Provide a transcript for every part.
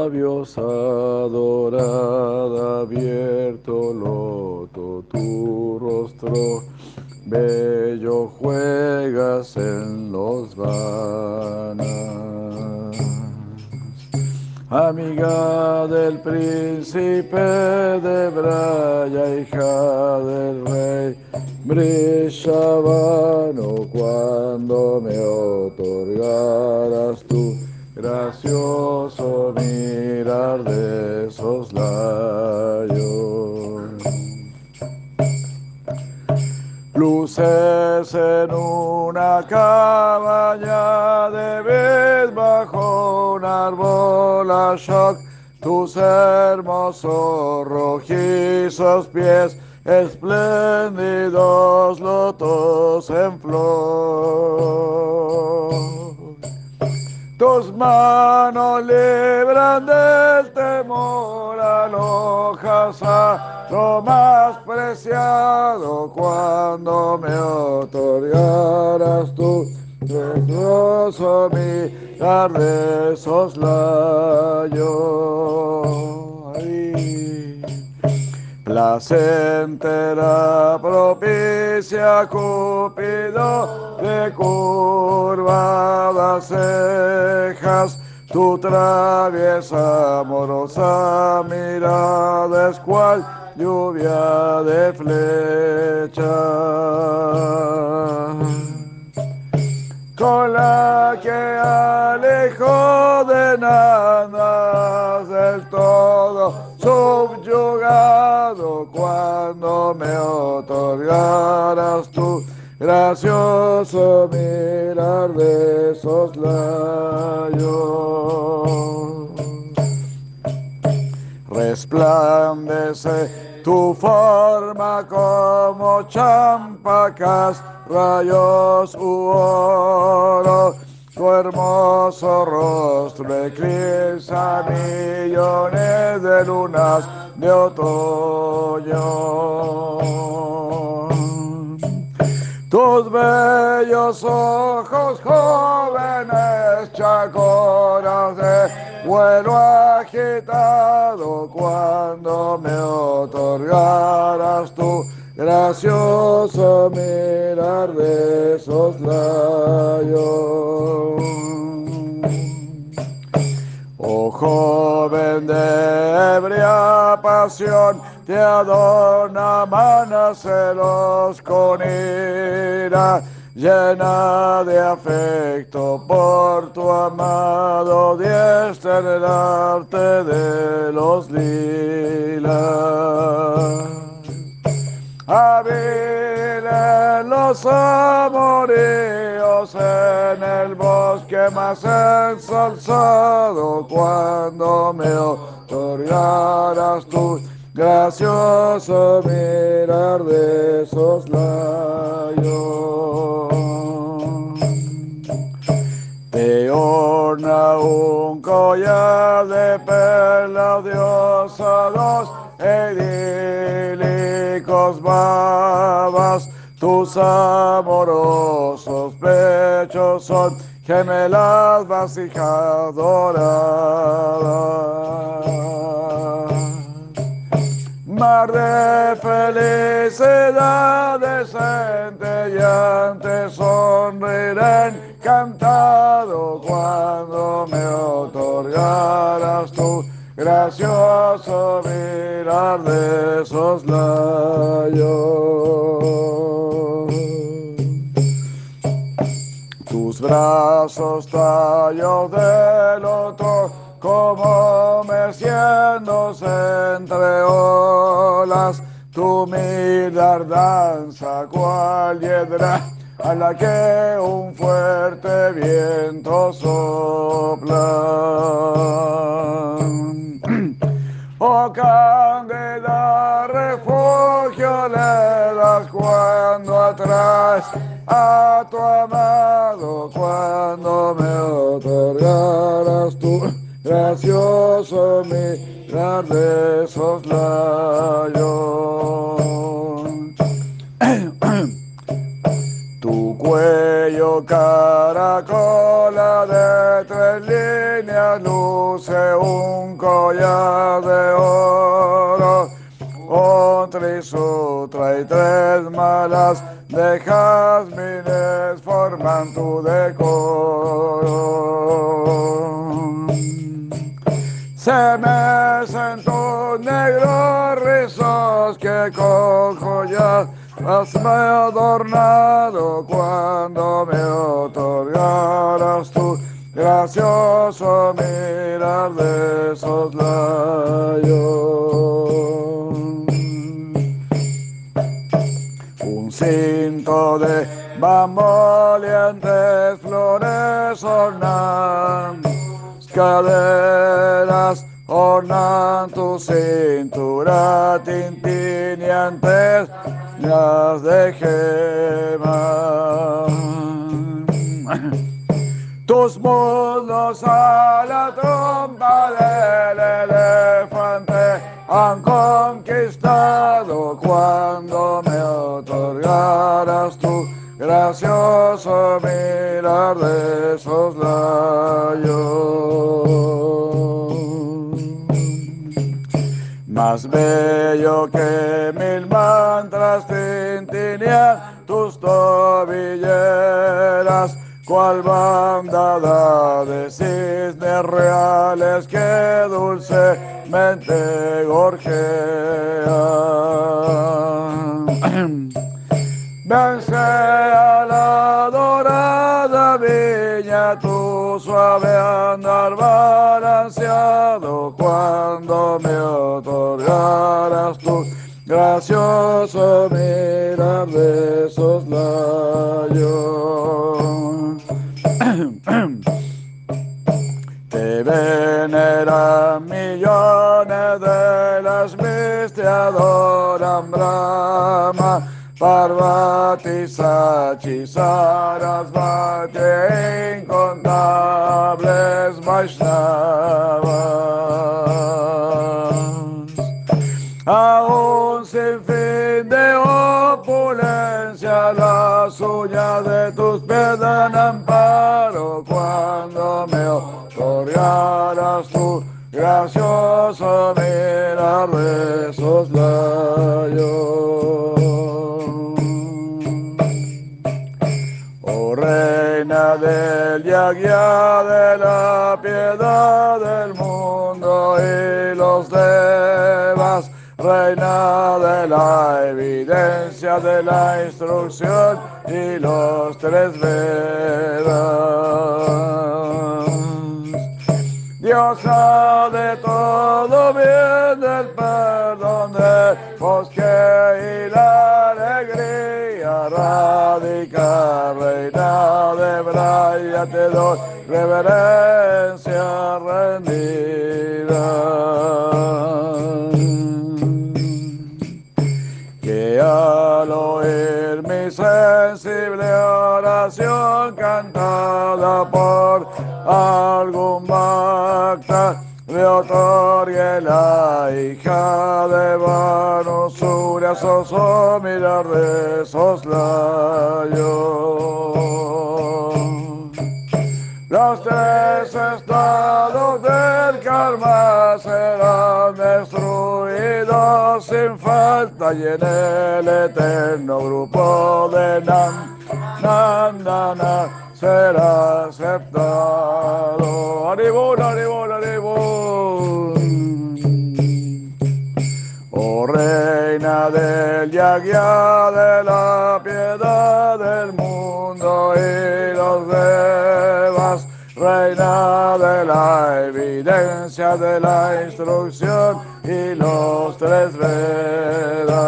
labios adorada, abierto loto tu rostro, bello juegas en los vanas. Amiga del príncipe de Braya, hija del rey, brillaba cuando me otorgaras tu gracioso En una cabaña de vez bajo un árbol a shock, tus hermosos rojizos pies espléndidos lotos en flor. Tus manos libran del temor, alojas a lo más preciado cuando me otorgaras tu precioso mirar de soslayo placentera propicia Cupido de curvadas cejas, tu traviesa amorosa mirada es cual lluvia de flechas con la que alejo de nada del todo subyugado cuando me otorgaras tu gracioso mirar de soslayo. Resplandece tu forma como champacas, rayos u oro tu hermoso rostro eclipsa millones de lunas de otoño. Tus bellos ojos jóvenes, chacoras de vuelo agitado, cuando me otorgaras tu gracioso mirar de soslayo. Oh joven de ebria pasión, te adorna celos con ira, llena de afecto por tu amado diestra el arte de los lilas en los amoríos en el bosque más ensalzado cuando me otorgaras tu gracioso mirar de soslayo. Orna un collar de perla diosa dos idílicos babas, tus amorosos pechos son gemelas vasijas Mar de felicidad centelleante sonreiré encantado cuando me otorgaras tu gracioso mirar de soslayo. Tus brazos tallos del otro como meciéndose entre olas, tu mirar danza cual hiedra a la que un fuerte viento sopla. Oh cándida refugio le das cuando atrás a tu amado cuando me otorgaras tu gracioso mirar de soslayo. tu cuello caracola de tres líneas luce un collar de oro. Otra y sutra y tres malas de jazmines forman tu decoro. Se me sentó negros rizos que cojo ya Hazme adornado cuando me otorgaras tu gracioso mirar de soslayo. Un cinto de bamboleantes flores ornan caderas ornan tu cintura tintineantes las de gemas. Tus muslos a la trompa del elefante han conquistado cuando me otorgaras tu gracioso mirar de soslayo. Más bello que mil mantras tintinean tus tobilleras, cual bandada de cisnes reales que dulcemente gorjean. Vence a la dorada viña tu suave andar balanceado cuando me otorgaras tu gracioso mirar de soslayo. Te veneran millones de las te adoran Brahma. Parvati Sachi Sarasvati incontables Vaishnavas. Aún sin fin de opulencia, las uñas de tus pies dan amparo cuando me otorgaras tu gracioso mirar de Oh del Yagya de la piedad del mundo y los devas, Reina de la evidencia de la instrucción y los tres Vedas. Diosa de todo bien, del perdón del bosque Te doy reverencia rendida. Que al oír mi sensible oración cantada por algún bhakta, le otorgue la hija de Vanusura, soso mirar de soslayo. Los tres estados del karma serán destruidos sin falta y en el eterno grupo de Nan, Nandana será aceptado. Aribol, aribol, aribol. Oh reina del Yagya de la reina de la evidencia de la instrucción y los tres Vedas.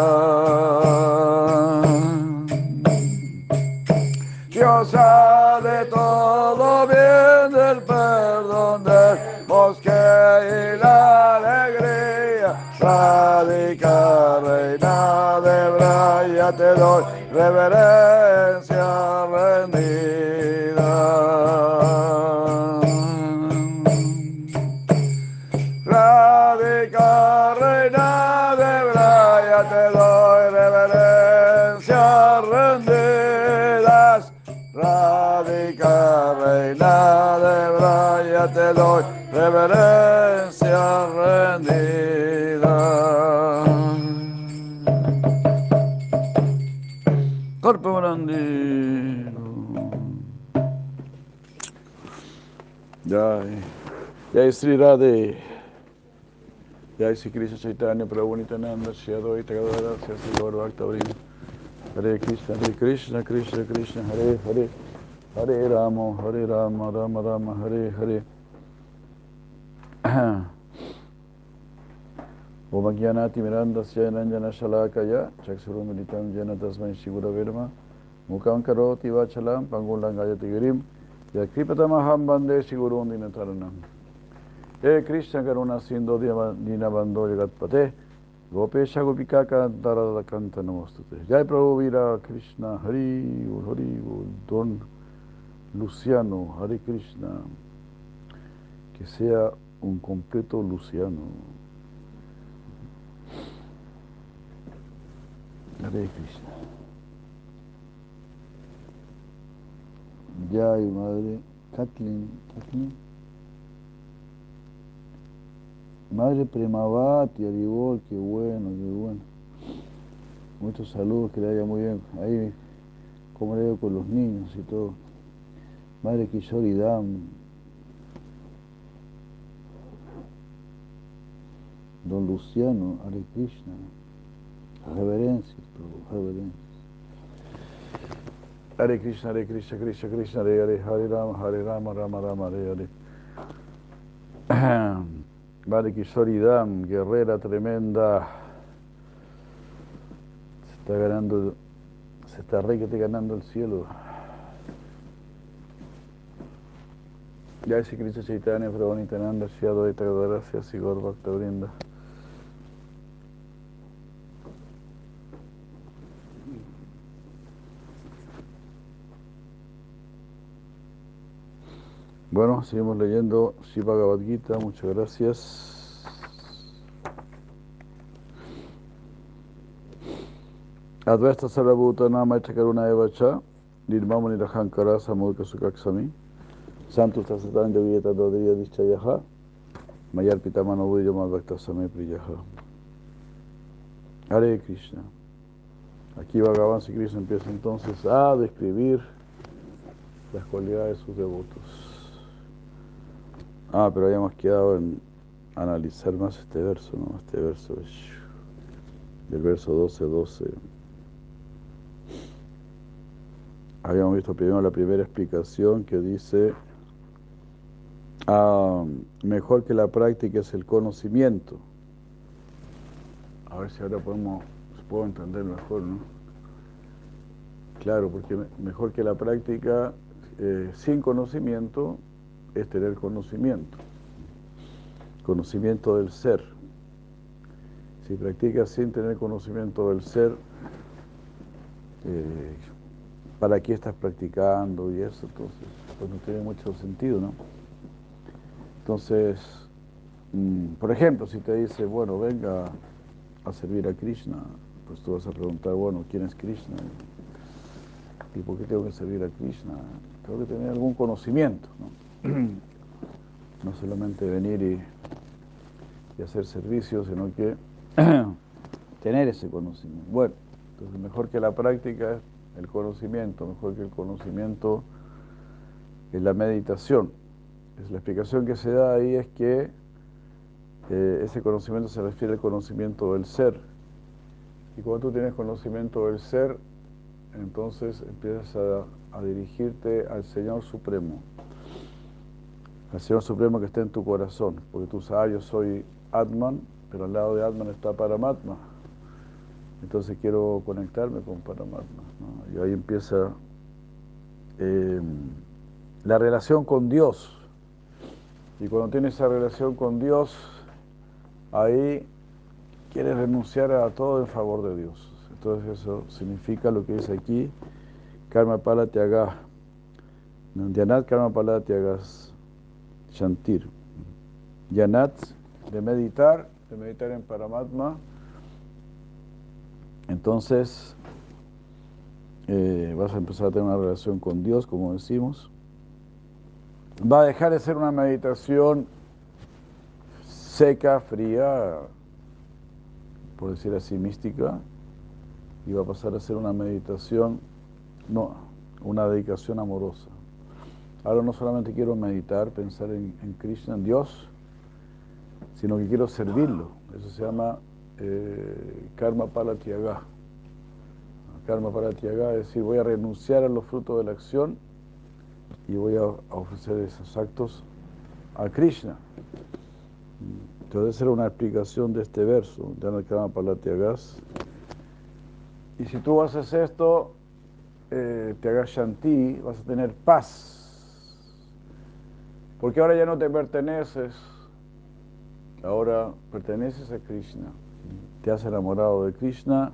Diosa de todo bien, del perdón, del bosque y la alegría, radica, reina de Braya, te doy reverencia rendida. Corpo grande. Jai. Jai Sri Radhe. Jai Sri Krishna Chaitanya Prabhu Nityananda Shri Advaita Gadadara Sri Gaur Bhakta. Hare Krishna, Hare Krishna, Krishna Krishna, Hare Hare. Hare Rama, Hare Rama, Rama Rama, Hare Hare. Virma Mukam Karoti Vachalam Pangulang Gayati Girim Yakripatamaham Bande Shiguru Dinacharanam He Krishna Karuna Sindhu Dina Bando Jagatpate Gopesha Gopika Kantara Kanta Namostute Jai Prabhu Vira Krishna Hari Hari Don Luciano Hare Krishna. Que sea un completo Luciano Hare Krishna. Jai, madre Kathleen, Kathleen. Madre Premavati, Aribol, qué bueno, qué bueno. Muchos saludos, que le haya muy bien. Ahí, como le digo con los niños y todo. Madre Kishori Dam. Don Luciano, Hare Krishna. Reverencias, Prabhu, reverencias. Hare Krishna, Hare Krishna, Krishna Krishna, Hare Hare, Hare Rama, Hare Rama, Rama Rama, Hare Hare. Madre Kishori Dam, guerrera tremenda. Se está ganando, se está re que te ganando el cielo. Ya ese Krishna Chaitanya, Prabhu Nityananda, Shri Advaita Gadadara, Sigor Bhakta Brinda. Bueno, seguimos leyendo Shiva Bhagavad Gita, muchas gracias. Advaita Sarabhuta Nama Chakaruna Evacha, Nirmamo Nirahankara Samudka Sukaksami, Santus Tasatanja Vieta Dodriya Dischayaha, Mayar Pitamano Vujama Bhakta Same Priyaha. Hare Krishna. Aquí Bhagavan Sri Krishna empieza entonces a describir las cualidades de sus devotos. Ah, pero habíamos quedado en analizar más este verso, ¿no? Este verso del verso 12, 12. Habíamos visto primero la primera explicación que dice, ah, mejor que la práctica es el conocimiento. A ver si ahora podemos, puedo entender mejor, ¿no? Claro, porque mejor que la práctica eh, sin conocimiento es tener conocimiento, conocimiento del ser. Si practicas sin tener conocimiento del ser, eh, ¿para qué estás practicando y eso? Entonces, pues no tiene mucho sentido, ¿no? Entonces, mm, por ejemplo, si te dice, bueno, venga a servir a Krishna, pues tú vas a preguntar, bueno, ¿quién es Krishna? ¿Y por qué tengo que servir a Krishna? Tengo que tener algún conocimiento, ¿no? no solamente venir y, hacer servicio, sino que tener ese conocimiento. Bueno, entonces mejor que la práctica es el conocimiento, mejor que el conocimiento es la meditación. Es la explicación que se da ahí es que eh, ese conocimiento se refiere al conocimiento del ser. Y cuando tú tienes conocimiento del ser, entonces empiezas a dirigirte al Señor Supremo al Señor Supremo que está en tu corazón, porque tú sabes, yo soy Atman, pero al lado de Atman está Paramatma. Entonces quiero conectarme con Paramatma. Y ahí empieza eh, la relación con Dios. Y cuando tienes esa relación con Dios, ahí quieres renunciar a todo en favor de Dios. Entonces eso significa lo que dice aquí, Karma Pala Tiaga. Nandyanat Karma Pala Tiagas. Shantir. Yanat, de meditar, de meditar en Paramatma. Entonces, eh, vas a empezar a tener una relación con Dios, como decimos. Va a dejar de ser una meditación seca, fría, por decir así, mística, y va a pasar a ser una meditación, no, una dedicación amorosa. Ahora no solamente quiero meditar, pensar en, Krishna, en Dios, sino que quiero servirlo. Eso se llama eh, karma para. Karma para es decir, voy a renunciar a los frutos de la acción y voy a, ofrecer esos actos a Krishna. Entonces, era una explicación de este verso, de Karma para tiagas. Y si tú haces esto, eh, te hagas shanti, vas a tener paz porque ahora ya no te perteneces, ahora perteneces a Krishna. Te has enamorado de Krishna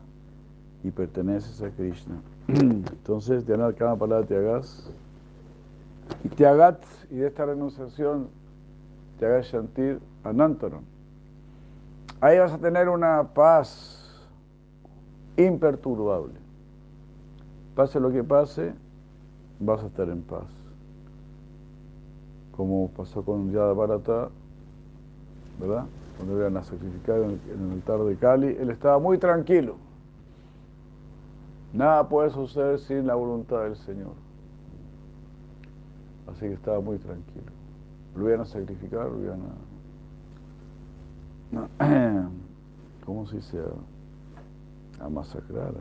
y perteneces a Krishna. Entonces, Dhyana Kama Palada hagas y te hagas y de esta renunciación te hagas sentir Anantaram. Ahí vas a tener una paz imperturbable. Pase lo que pase, vas a estar en paz como pasó con Yada Bharata, ¿verdad? Cuando iban a sacrificar en el, altar de Kali, él estaba muy tranquilo. Nada puede suceder sin la voluntad del Señor. Así que estaba muy tranquilo. Lo iban a sacrificar, lo iban a... ¿Cómo se dice? A, masacrar.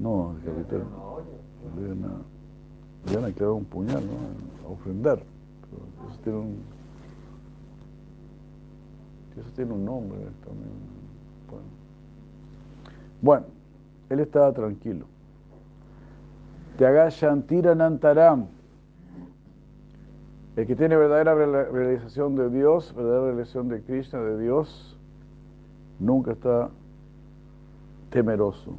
No, el capitán. Lo iban a le van a un puñal, ¿no? A ofrendar. eso tiene un, eso tiene un nombre también. Bueno. bueno, él estaba tranquilo. Te haga Shantira Nantaram. El que tiene verdadera realización de Dios, verdadera realización de Krishna, de Dios, nunca está temeroso.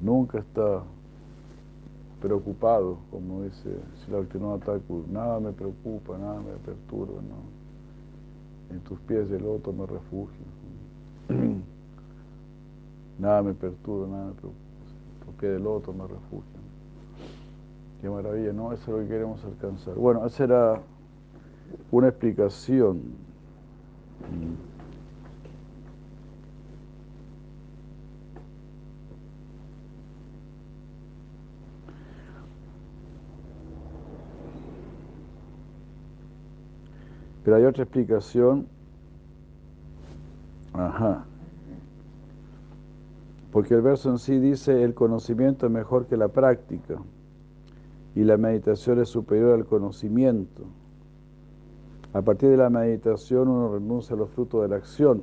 Nunca está preocupado, como dice Siddhartha Thakur, nada me preocupa, nada me perturba, no. En tus pies del loto me refugio. nada me perturba, nada me preocupa. En tus pies del loto me refugio. Qué maravilla, ¿no? Eso es lo que queremos alcanzar. Bueno, esa era una explicación. Pero hay otra explicación. Ajá. Porque el verso en sí dice, el conocimiento es mejor que la práctica y la meditación es superior al conocimiento. A partir de la meditación uno renuncia a los frutos de la acción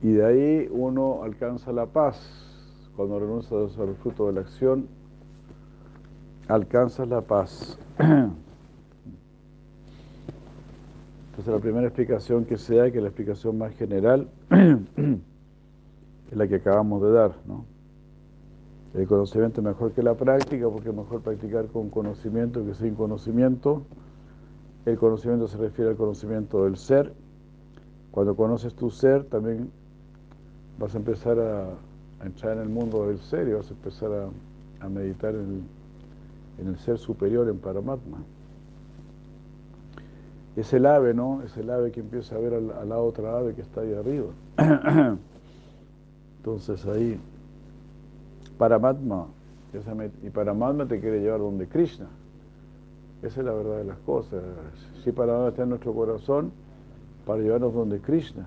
y de ahí uno alcanza la paz. Cuando renuncia a los frutos de la acción, alcanza la paz. Entonces la primera explicación que se da, que es la explicación más general, es la que acabamos de dar. ¿no? El conocimiento es mejor que la práctica, porque es mejor practicar con conocimiento que sin conocimiento. El conocimiento se refiere al conocimiento del ser. Cuando conoces tu ser, también vas a empezar a, entrar en el mundo del ser y vas a empezar a, meditar en en el ser superior, en Paramatma es el ave, ¿no? Es el ave que empieza a ver a la, otra ave que está ahí arriba. Entonces ahí, Paramatma, y Paramatma te quiere llevar donde Krishna. Esa es la verdad de las cosas. Si Paramatma está en nuestro corazón, para llevarnos donde Krishna.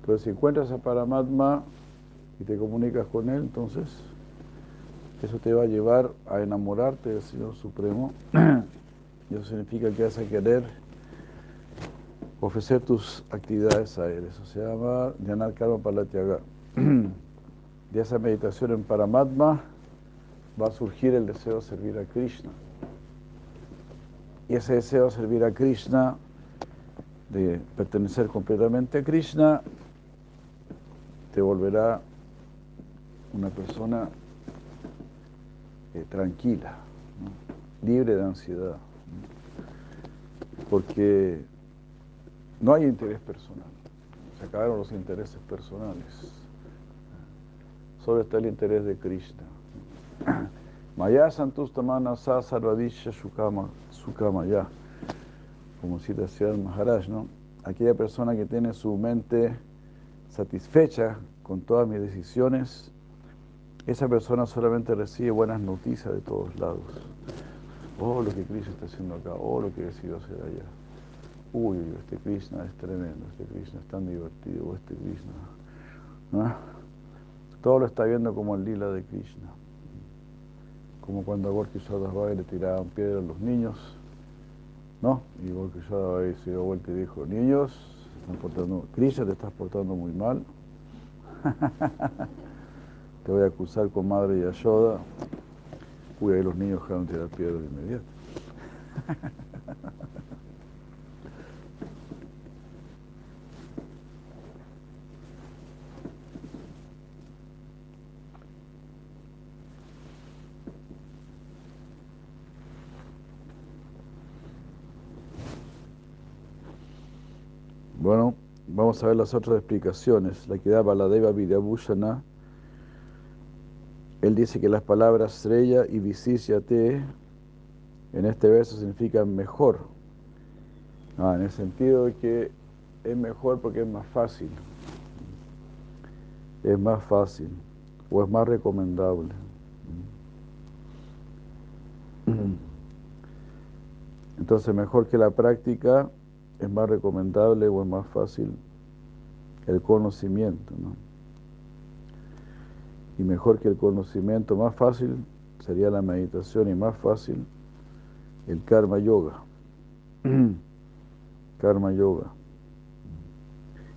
Entonces si encuentras a Paramatma y te comunicas con él, entonces eso te va a llevar a enamorarte del Señor Supremo. Eso significa que vas a querer ofrecer tus actividades a Él. Eso se llama Dhyanar Karma Palatyaga. De esa meditación en Paramatma va a surgir el deseo de servir a Krishna. Y ese deseo de servir a Krishna, de pertenecer completamente a Krishna, te volverá una persona eh, tranquila, libre de ansiedad. Porque no hay interés personal. Se acabaron los intereses personales. Solo está el interés de Krishna. Maya santustamana sa sarvadisha sukama, sukamaya. como cita Siddharth Maharaj, ¿no? aquella persona que tiene su mente satisfecha con todas mis decisiones, esa persona solamente recibe buenas noticias de todos lados. Oh, lo que Krishna está haciendo acá, oh, lo que decidido hacer allá. Uy, este Krishna es tremendo, este Krishna es tan divertido, este Krishna. Todo lo está viendo como el lila de Krishna. Como cuando a Gorky le tiraban piedras a los niños, ¿no? Y Gorky se dio vuelta y dijo, niños, están portando, Krishna te estás portando muy mal. te voy a acusar con madre y Ayuda. Uy, ahí los niños dejaron tirar piedras de inmediato. Bueno, vamos a ver las otras explicaciones. La que daba la Deva Vidyabhushana. Él dice que las palabras Sreya y Visisyate en este verso significan mejor. Ah, en el sentido de que es mejor porque es más fácil. Es más fácil o es más recomendable. Entonces, mejor que la práctica es más recomendable o es más fácil el conocimiento. ¿no? Y mejor que el conocimiento, más fácil sería la meditación y más fácil el karma yoga. karma yoga.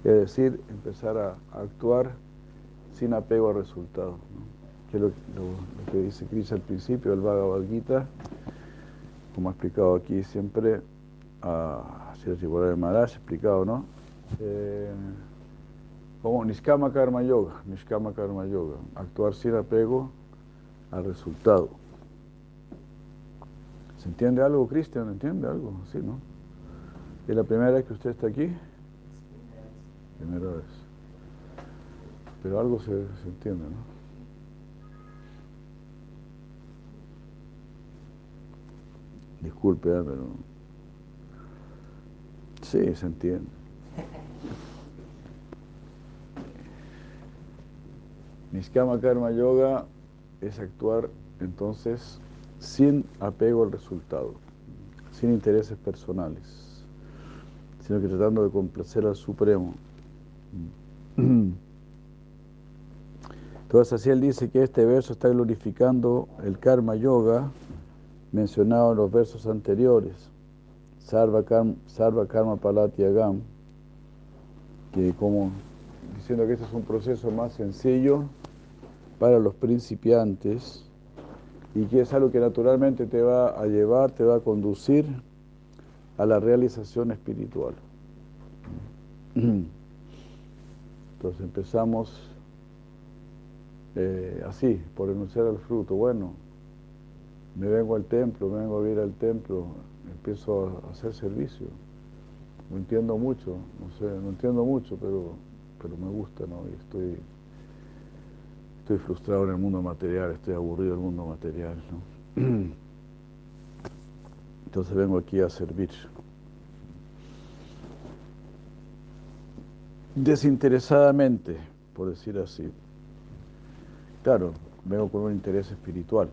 Es decir, empezar a, actuar sin apego a resultados. Que es lo, que dice Cris al principio, el Bhagavad Gita, como ha explicado aquí siempre a de Maharaj explicado, ¿no? Eh, como Niskama Karma Yoga, Niskama Karma Yoga, actuar sin apego al resultado. ¿Se entiende algo, Cristian? ¿Entiende algo? Sí, ¿no? ¿Es la primera vez que usted está aquí? Primera vez. Pero algo se, se entiende, ¿no? Disculpe, ¿eh? pero Sí, se entiende. Niskama Karma Yoga es actuar entonces sin apego al resultado, sin intereses personales, sino que tratando de complacer al Supremo. Entonces así él dice que este verso está glorificando el Karma Yoga mencionado en los versos anteriores. Sarva Karma, Sarva Karma Palatiagam, que como diciendo que este es un proceso más sencillo para los principiantes y que es algo que naturalmente te va a llevar, te va a conducir a la realización espiritual. Entonces empezamos eh, así, por renunciar al fruto. Bueno, me vengo al templo, me vengo a vivir al templo, empiezo a hacer servicio. No entiendo mucho, no sé, no entiendo mucho, pero, pero me gusta, ¿no? Y estoy, estoy frustrado en el mundo material, estoy aburrido en el mundo material, ¿no? Entonces vengo aquí a servir. Desinteresadamente, por decir así. Claro, vengo con un interés espiritual,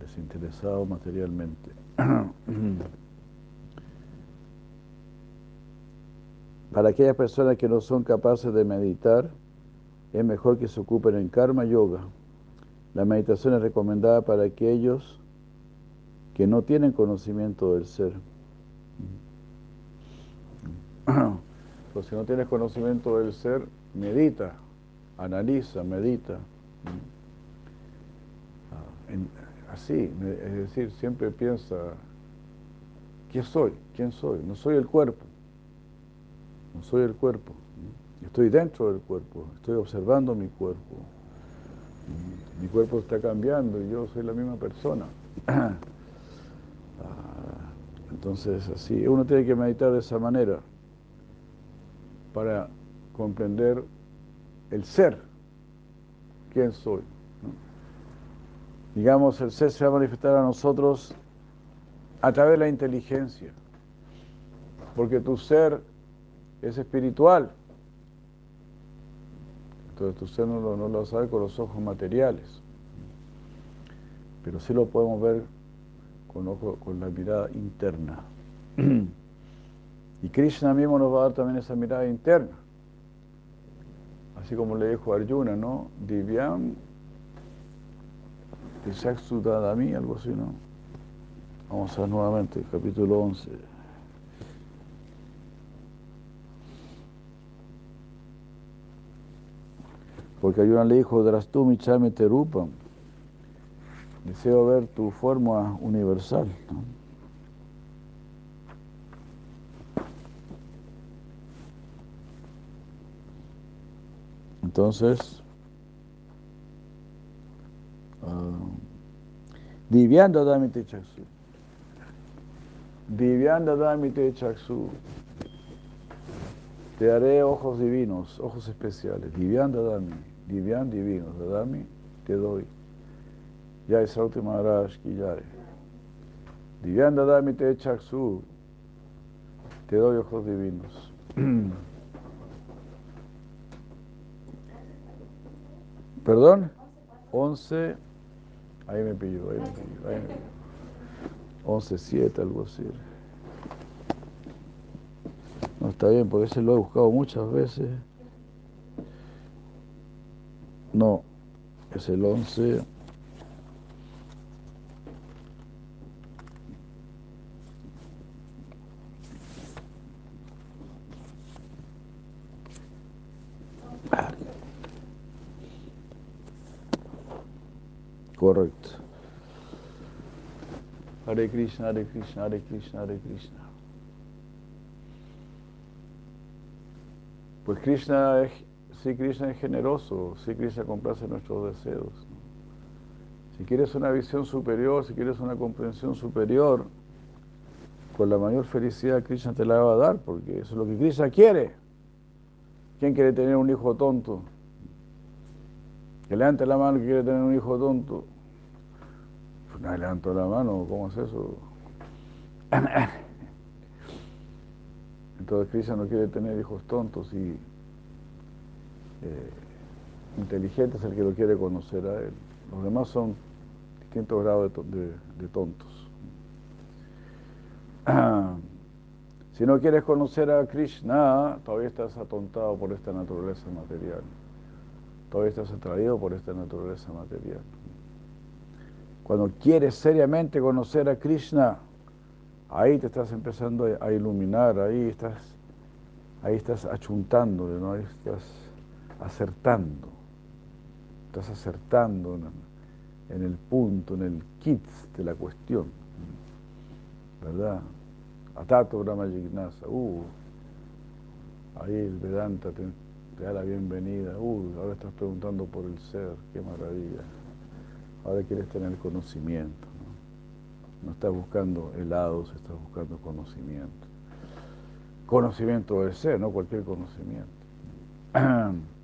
desinteresado materialmente. Para aquellas personas que no son capaces de meditar, es mejor que se ocupen en karma yoga. La meditación es recomendada para aquellos que no tienen conocimiento del ser. Pues si no tienes conocimiento del ser, medita, analiza, medita. Ah, así, es decir, siempre piensa, ¿quién soy? ¿Quién soy? No soy el cuerpo, soy el cuerpo, estoy dentro del cuerpo, estoy observando mi cuerpo, mi cuerpo está cambiando y yo soy la misma persona. Ah, entonces, así, uno tiene que meditar de esa manera para comprender el ser, quién soy digamos, el ser se va a manifestar a nosotros a través de la inteligencia. porque tu ser es espiritual. Entonces ser no lo, no lo sabe con los ojos materiales, pero sí lo podemos ver con, la mirada interna. Y Krishna mismo nos va a dar también esa mirada interna. Así como le dijo Arjuna, ¿no? Divyam mí algo así, ¿no? Vamos a ver nuevamente, capítulo 11. Porque Arjuna le dijo, Drastumi chame terupam. Deseo ver tu forma universal. ¿no? Entonces, Divyanda Damite Chaksu. Divyanda Damite Chaksu. Te haré ojos divinos, ojos especiales. Divyanda Dami. Divyan divinos. Dami te doy. Ya es Maharaj ki jai. Divyanda Damite Chaksu. Te doy ojos divinos. ¿Perdón? 11, ahí me pilló, ahí me pilló, ahí me pilló. 11, 7, algo así. No está bien, porque ese lo he buscado muchas veces. No, es el 11. Correcto. Hare Krishna, Hare Krishna, Hare Krishna, Hare Krishna. Pues Krishna es, sí, Krishna es generoso, sí, Krishna complace nuestros deseos. Si quieres una visión superior, si quieres una comprensión superior, con la mayor felicidad Krishna te la va a dar, porque eso es lo que Krishna quiere. ¿Quién quiere tener un hijo tonto? Que levante la mano que quiere tener un hijo tonto. Nadie levantó la mano, ¿cómo es eso? Entonces Krishna no quiere tener hijos tontos y eh, inteligentes el que lo quiere conocer a él. Los demás son distintos grados de, tontos. si no quieres conocer a Krishna, todavía estás atontado por esta naturaleza material. Todavía estás atraído por esta naturaleza material. Cuando quieres seriamente conocer a Krishna, ahí te estás empezando a iluminar, ahí estás, ahí estás achuntándole, ¿no? ahí estás acertando, estás acertando en, el punto, en el kit de la cuestión, ¿verdad? Atato Brahma Jignasa, uh, ahí el Vedanta te, te da la bienvenida, uh, ahora estás preguntando por el ser, qué maravilla. Ahora quieres tener conocimiento. ¿No? estás buscando helados, estás buscando conocimiento. Conocimiento de ser, no cualquier conocimiento.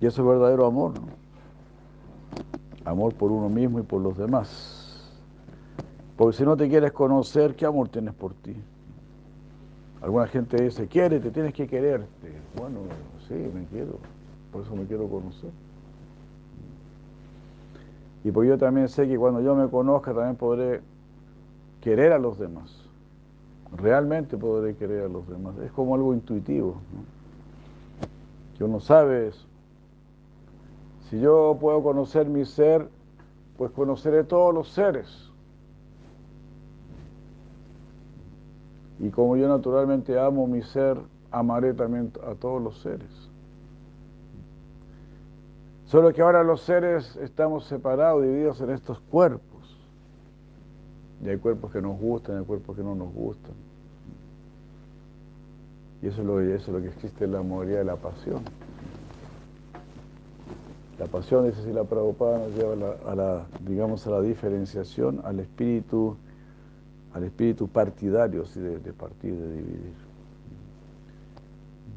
Y eso es verdadero amor, ¿no? Amor por uno mismo y por los demás. Porque si no te quieres conocer, ¿qué amor tienes por ti? Alguna gente dice, quiere, te tienes que quererte. Bueno, sí, me quiero por eso me quiero conocer. Y pues yo también sé que cuando yo me conozca también podré querer a los demás. Realmente podré querer a los demás. Es como algo intuitivo. ¿no? Que uno sabe eso. Si yo puedo conocer mi ser, pues conoceré todos los seres. Y como yo naturalmente amo mi ser, amaré también a todos los seres. Solo que ahora los seres estamos separados, divididos en estos cuerpos. Y hay cuerpos que nos gustan, hay cuerpos que no nos gustan. Y eso es lo, es lo que existe en la movilidad de la pasión. La pasión, dice si la Prabhupada, nos lleva a la, digamos, a la diferenciación, al espíritu, al espíritu partidario, de, de partir, de dividir.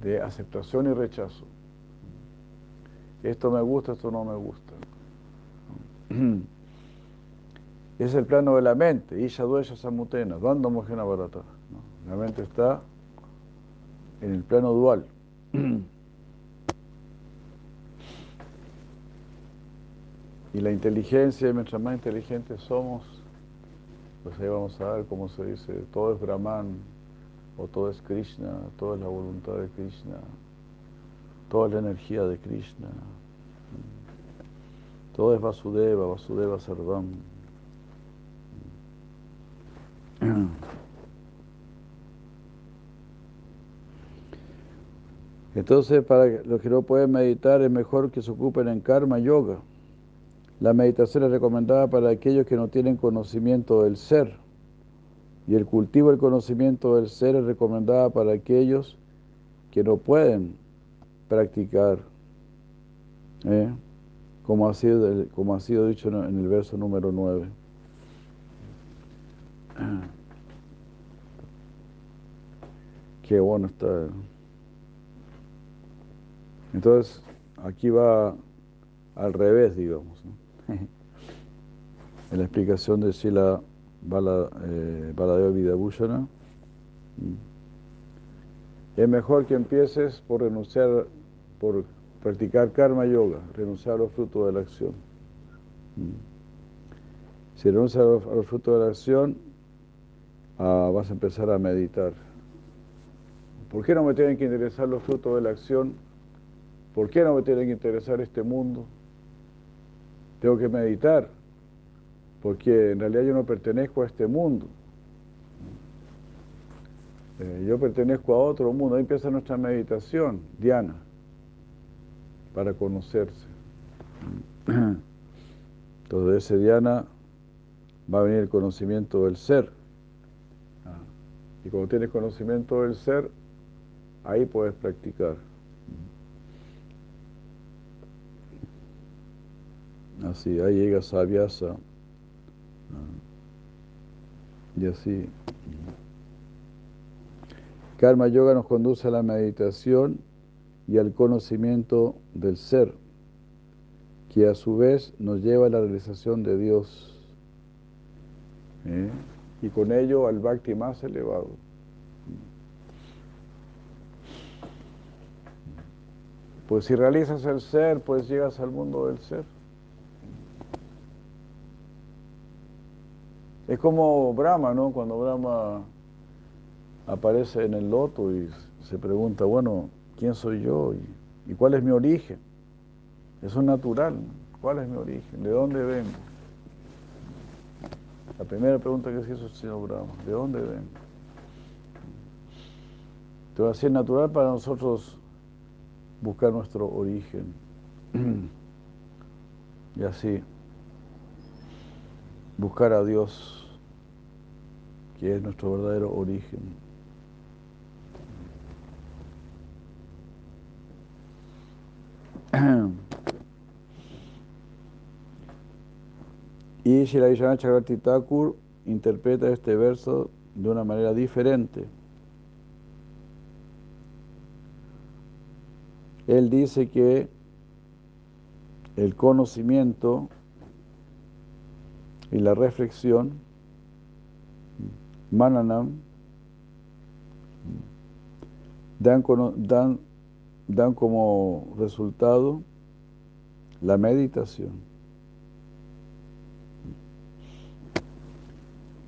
De aceptación y rechazo esto me gusta, esto no me gusta. Es el plano de la mente, Isha Duesha Samutena, Dvanda Mojena Barata. La mente está en el plano dual. Y la inteligencia, mientras más inteligentes somos, pues ahí vamos a ver cómo se dice, todo es Brahman, o todo es Krishna, todo es la voluntad de Krishna, toda la energía de Krishna, todo es Vasudeva, Vasudeva Sarvam. Entonces, para los que no pueden meditar, es mejor que se ocupen en karma yoga. La meditación es recomendada para aquellos que no tienen conocimiento del ser. Y el cultivo del conocimiento del ser es recomendada para aquellos que no pueden practicar, ¿eh? Como, ha sido, como ha sido dicho en el verso número 9. Qué bueno está. Entonces, aquí va al revés, digamos. en la explicación de Sila Bala, eh, Baladeva Vidabhushana, mm, es mejor que empieces por renunciar, por practicar karma yoga, renunciar a los frutos de la acción. Mm. Si renuncias a los, frutos de la acción, ah, vas a empezar a meditar. ¿Por qué no me tienen que interesar los frutos de la acción? ¿Por qué no me tiene que interesar este mundo? Tengo que meditar, porque en realidad yo no pertenezco a este mundo. Eh, yo pertenezco a otro mundo. Ahí empieza nuestra meditación, Diana, para conocerse. Entonces de ese Diana va a venir el conocimiento del ser. Y cuando tienes conocimiento del ser, ahí puedes practicar. Así, ahí llega Savyasa. Y así. Karma Yoga nos conduce a la meditación y al conocimiento del ser, que a su vez nos lleva a la realización de Dios. ¿eh? Y con ello al bhakti más elevado. Pues si realizas el ser, pues llegas al mundo del ser. Es como Brahma, ¿no? Cuando Brahma aparece en el loto y se pregunta, bueno, ¿quién soy yo? ¿Y, cuál es mi origen? Eso es natural. ¿Cuál es mi origen? ¿De dónde vengo? La primera pregunta que se hizo el señor Brahma, ¿de dónde vengo? Entonces, es natural para nosotros buscar nuestro origen. y así buscar a Dios, que es nuestro verdadero origen. Y Shila Chakrati Thakur interpreta este verso de una manera diferente. Él dice que el conocimiento y la reflexión, mananam, dan, dan, dan como resultado la meditación.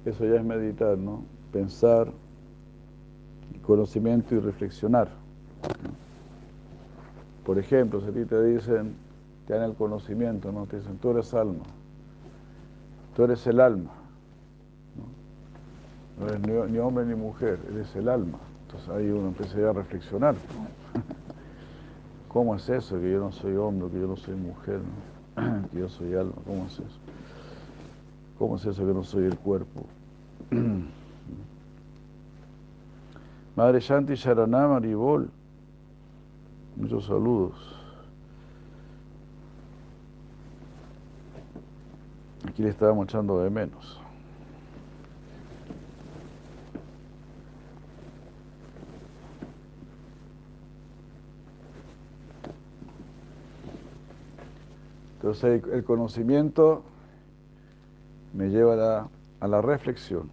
Eso ya es meditar, ¿no? Pensar, conocimiento y reflexionar. Por ejemplo, si a ti te dicen, te dan el conocimiento, ¿no? Te dicen, tú eres alma. Tú eres el alma. No, eres ni, hombre ni mujer, eres el alma. Entonces ahí uno empieza a reflexionar. ¿Cómo es eso? Que yo no soy hombre, que yo no soy mujer, que yo soy alma. ¿Cómo es eso? ¿Cómo es eso que no soy el cuerpo? Madre Shanti Sharanama Maribol, muchos saludos. Aquí le estábamos echando de menos. Entonces el conocimiento me lleva a la, reflexión,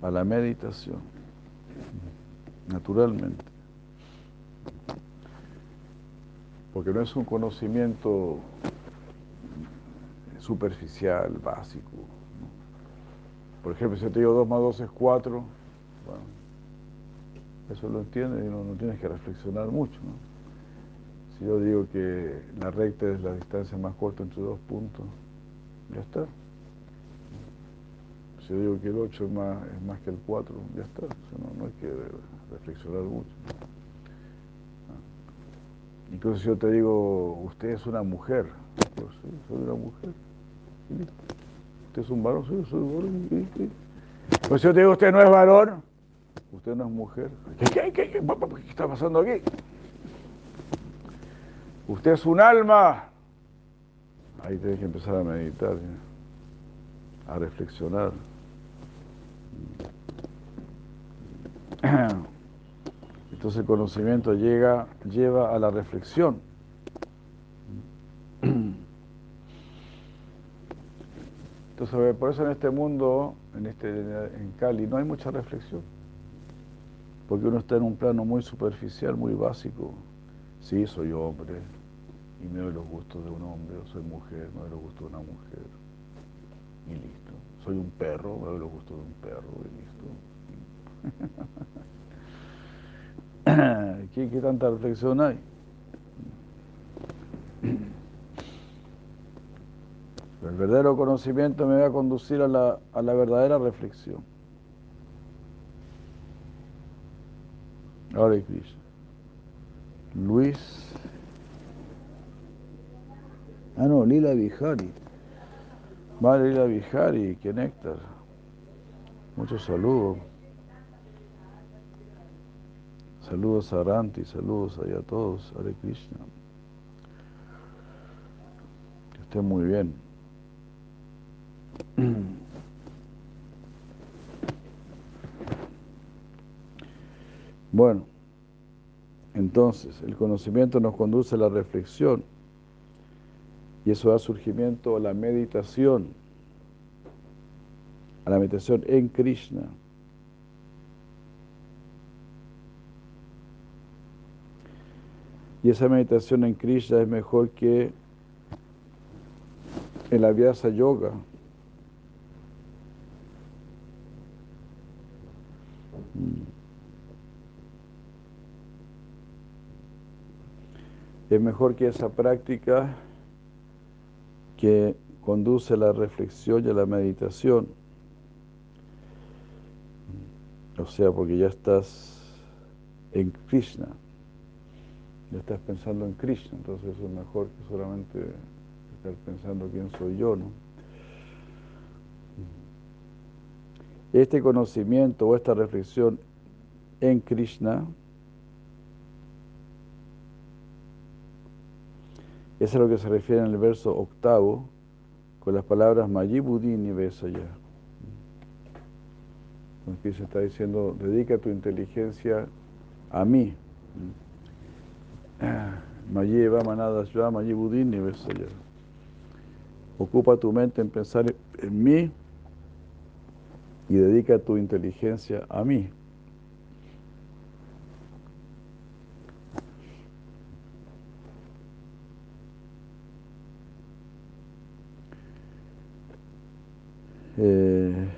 a la meditación, naturalmente. Porque no es un conocimiento superficial, básico. Por ejemplo, si te digo 2 más 2 es 4, bueno, eso lo entiendes y no, no tienes que reflexionar mucho. Si yo digo que la recta es la distancia más corta entre dos puntos, ya está. Si yo digo que el 8 es más, es más que el 4, ya está. no, hay que reflexionar mucho. Incluso si yo te digo, usted es una mujer, pues sí, soy una mujer. Usted es un varón, sí, soy un varón. Pues si yo te digo, usted no es varón, usted no es mujer. ¿Qué, qué, qué, qué está pasando aquí? Usted es un alma. Ahí tienes que empezar a meditar, a reflexionar. Entonces el conocimiento llega, lleva a la reflexión. Entonces, por eso en este mundo, en, este, en Cali, no hay mucha reflexión. Porque uno está en un plano muy superficial, muy básico. Sí, soy hombre y me doy los gustos de un hombre, o soy mujer, me doy los gustos de una mujer. Y listo. Soy un perro, me doy los gustos de un perro y listo. ¿Qué, ¿Qué tanta reflexión hay? el verdadero conocimiento me va a conducir a la, a la verdadera reflexión. Hare Krishna. Luis. Ah, no, Lila Vijari. Vale, Lila Vijari, qué néctar. Muchos saludos. Saludos a Aranti, saludos allá a todos. Hare Krishna. Que estén muy bien. Bueno, entonces el conocimiento nos conduce a la reflexión y eso da surgimiento a la meditación, a la meditación en Krishna. Y esa meditación en Krishna es mejor que en la Vyasa Yoga. Mm. es mejor que esa práctica que conduce a la reflexión y a la meditación. O sea, porque ya estás en Krishna, ya estás pensando en Krishna, entonces es mejor que solamente estar pensando quién soy yo, ¿no? Este conocimiento o esta reflexión en Krishna Eso es a lo que se refiere en el verso octavo con las palabras Mayibudin y Besaya. Aquí se está diciendo, dedica tu inteligencia a mí. Mayeva manadas ya Mayibudin y Besaya. Ocupa tu mente en pensar en mí y dedica tu inteligencia a mí. Eh,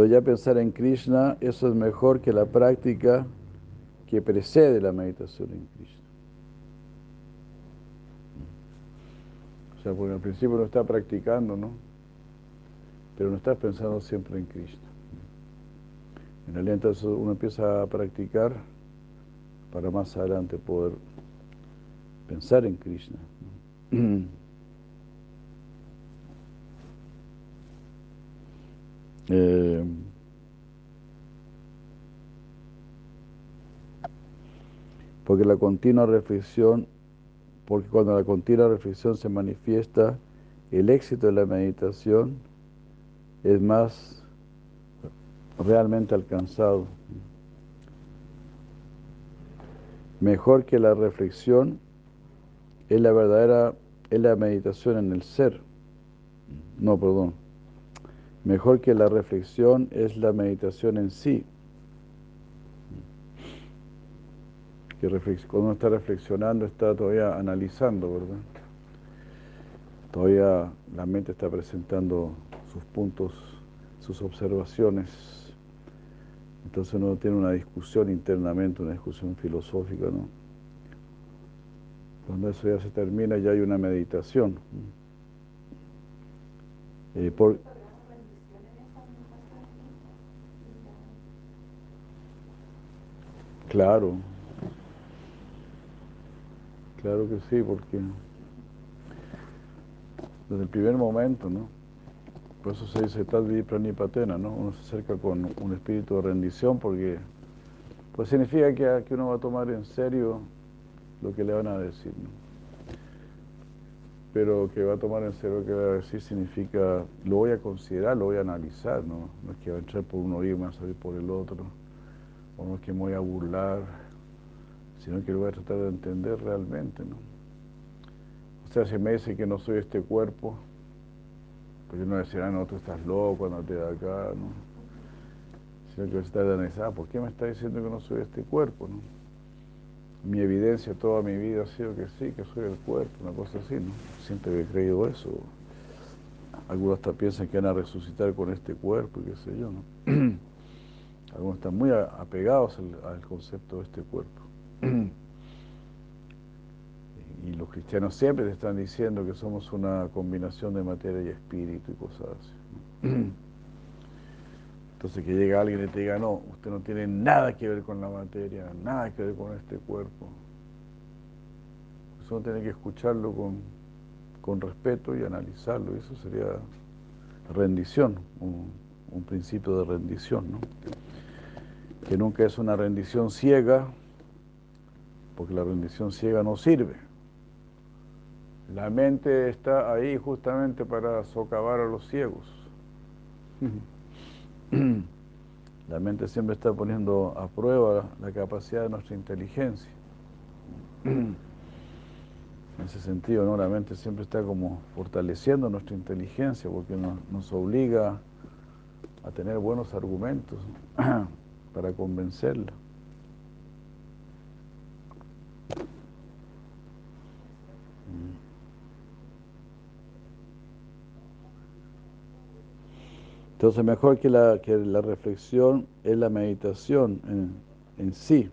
entonces ya pensar en Krishna, eso es mejor que la práctica que precede la meditación en Krishna. O sea, porque al principio uno está practicando, ¿no? Pero no estás pensando siempre en Krishna. En realidad entonces uno empieza a practicar para más adelante poder pensar en Krishna. Eh, porque la continua reflexión, porque cuando la continua reflexión se manifiesta, el éxito de la meditación es más realmente alcanzado. Mejor que la reflexión es la verdadera, es la meditación en el ser. No, perdón. Mejor que la reflexión es la meditación en sí. Que cuando uno está reflexionando está todavía analizando, ¿verdad? Todavía la mente está presentando sus puntos, sus observaciones. Entonces uno tiene una discusión internamente, una discusión filosófica, ¿no? Cuando eso ya se termina, ya hay una meditación. Eh, por, claro, claro que sí, porque desde el primer momento, ¿no? Por eso se dice Tadvi Pranipatena, ¿no? Uno se acerca con un espíritu de rendición porque pues significa que, que uno va a tomar en serio lo que le van a decir, ¿no? Pero que va a tomar en serio lo que le va a decir significa, lo voy a considerar, lo voy a analizar, ¿no? No es que va a entrar por un oído y va a salir por el otro, o no que me voy a burlar, sino que lo voy a tratar de entender realmente, ¿no? O sea, si me dice que no soy este cuerpo, pues yo no decir, ah, no, tú estás loco, andate de acá, ¿no? Sino que voy a estar de analizar, ah, ¿por qué me está diciendo que no soy este cuerpo, no? mi evidencia toda mi vida ha sido que sí, que soy el cuerpo, una cosa así, ¿no? Siempre he creído eso. Algunos hasta piensan que van a resucitar con este cuerpo, qué sé yo, ¿no? Algunos están muy apegados al, concepto de este cuerpo. y los cristianos siempre te están diciendo que somos una combinación de materia y espíritu y cosas así. Entonces que llega alguien y te diga, no, usted no tiene nada que ver con la materia, nada que ver con este cuerpo. Eso tiene que escucharlo con, respeto y analizarlo. Y eso sería rendición, un, principio de rendición, ¿no? Que nunca es una rendición ciega, porque la rendición ciega no sirve. La mente está ahí justamente para socavar a los ciegos. La mente siempre está poniendo a prueba la capacidad de nuestra inteligencia. En ese sentido, ¿no? la mente siempre está como fortaleciendo nuestra inteligencia porque nos, obliga a tener buenos argumentos para convencerla. Entonces, mejor que la, que la reflexión es la meditación en, sí.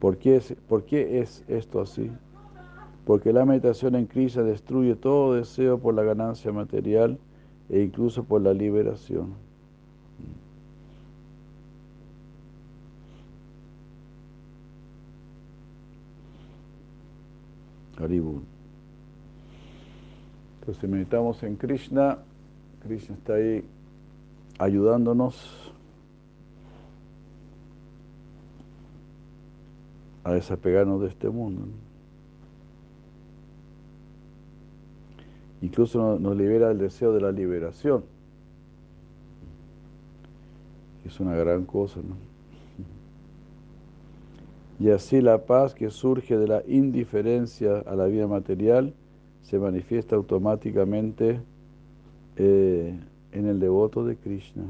¿Por qué, es, ¿Por qué es esto así? Porque la meditación en Krishna destruye todo deseo por la ganancia material e incluso por la liberación. Entonces meditamos en Krishna, Krishna está ahí ayudándonos a desapegarnos de este mundo. Incluso nos libera del deseo de la liberación. Es una gran cosa, ¿no? Y así la paz que surge de la indiferencia a la vida material se manifiesta automáticamente eh, en el devoto de Krishna,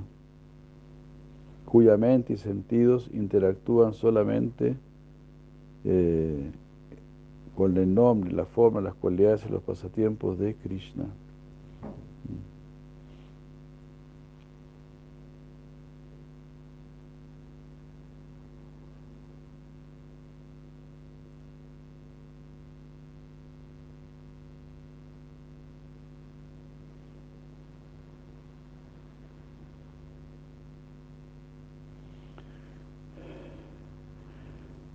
cuya mente y sentidos interactúan solamente eh, con el nombre, la forma, las cualidades y los pasatiempos de Krishna.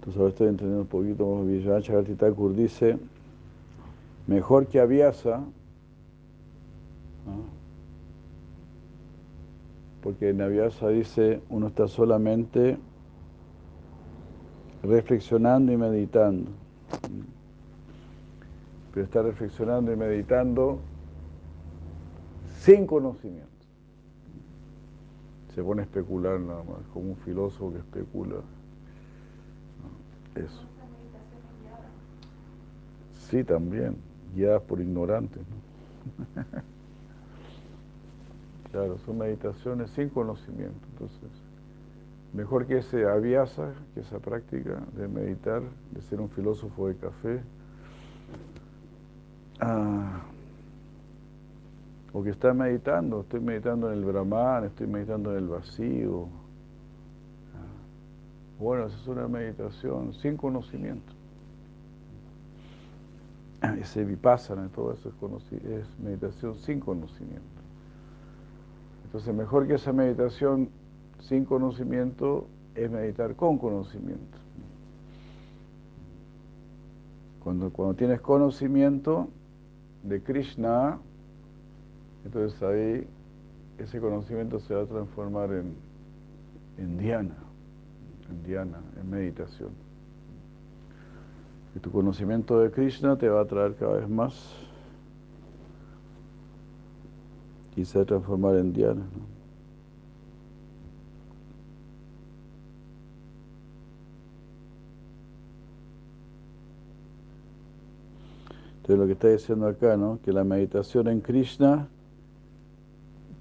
Entonces ahora estoy entendiendo un poquito más. Vijayanacha Thakur dice, mejor que Avyasa, porque en Avyasa dice, uno está solamente reflexionando y meditando. Pero está reflexionando y meditando sin conocimiento. Se pone a especular nada más, como un filósofo que especula. Eso. Sí, también, guiadas por ignorantes. Claro, son meditaciones sin conocimiento. Entonces, mejor que ese aviasa, que esa práctica de meditar, de ser un filósofo de café, ah, o que está meditando, estoy meditando en el Brahman, estoy meditando en el vacío. Ah, bueno, esa es una meditación sin conocimiento. Ese vipassana, todo eso es, es meditación sin conocimiento. Entonces, mejor que esa meditación sin conocimiento es meditar con conocimiento. Cuando, cuando tienes conocimiento de Krishna, entonces ahí ese conocimiento se va a transformar en, en dhyana, en dhyana, en meditación. Y tu conocimiento de Krishna te va a traer cada vez más y se va a transformar en Diana. Entonces lo que está diciendo acá, ¿no? Que la meditación en Krishna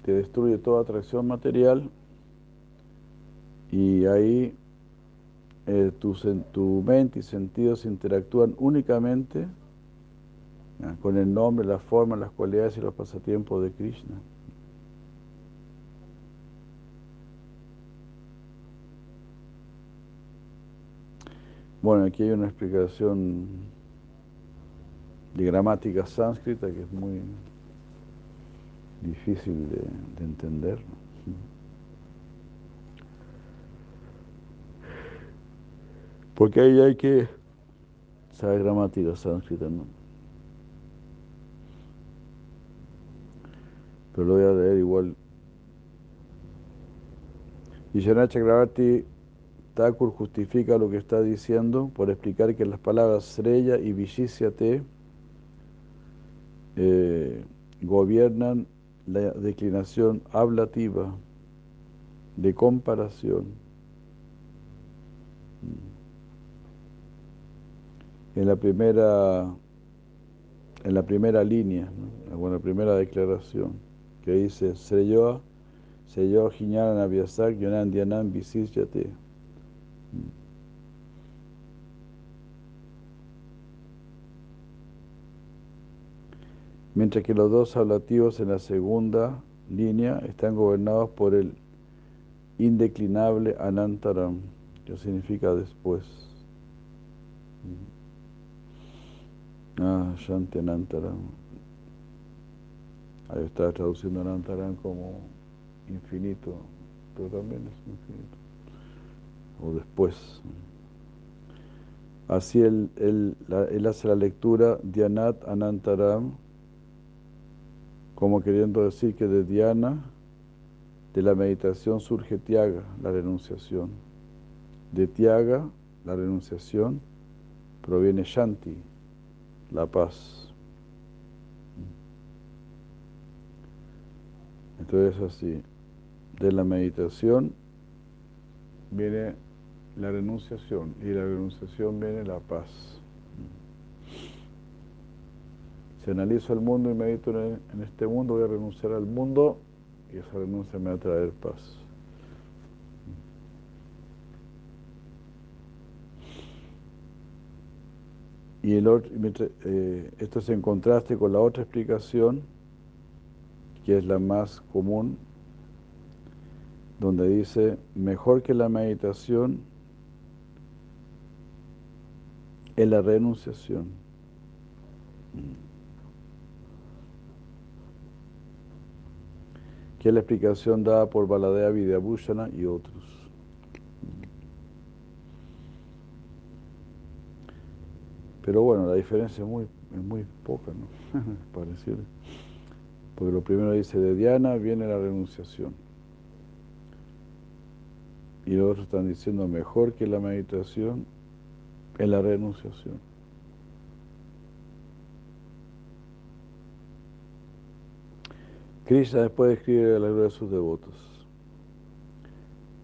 te destruye toda atracción material y ahí eh, tu, tu mente y sentidos interactúan únicamente con el nombre, la forma, las cualidades y los pasatiempos de Krishna. Bueno, aquí hay una explicación de gramática sánscrita que es muy difícil de, entender. Porque ahí hay que saber gramática sánscrita, ¿no? pero lo voy a leer igual. Y Chakravati Thakur justifica lo que está diciendo por explicar que las palabras Sreya y Vishisyate eh, gobiernan la declinación ablativa de comparación. En la primera, en la primera línea, en la primera declaración que dice Yonan Dianan Yate. Mientras que los dos ablativos en la segunda línea están gobernados por el indeclinable Anantaram, que significa después. Ah, Shanti Anantaram. Ahí está traduciendo Anantaran como infinito, pero también es infinito. O después. Así él, él, hace la lectura Dhyanat Anantaram, como queriendo decir que de Dhyana, de la meditación surge Tiaga, la renunciación. De Tiaga, la renunciación, proviene Shanti, la paz. Entonces así, de la meditación viene la renunciación y la renunciación viene la paz. Si analizo el mundo y medito en este mundo, voy a renunciar al mundo y esa renuncia me va a traer paz. Y eh, esto es en contraste con la otra explicación que es la más común, donde dice, mejor que la meditación es la renunciación. Que es la explicación dada por Baladea Vidyabhushana y otros. Pero bueno, la diferencia es muy, es muy poca, ¿no? Pareciera. Porque lo primero dice, de Diana viene la renunciación. Y los otros están diciendo, mejor que la meditación es la renunciación. Krishna después escribe la gloria de sus devotos.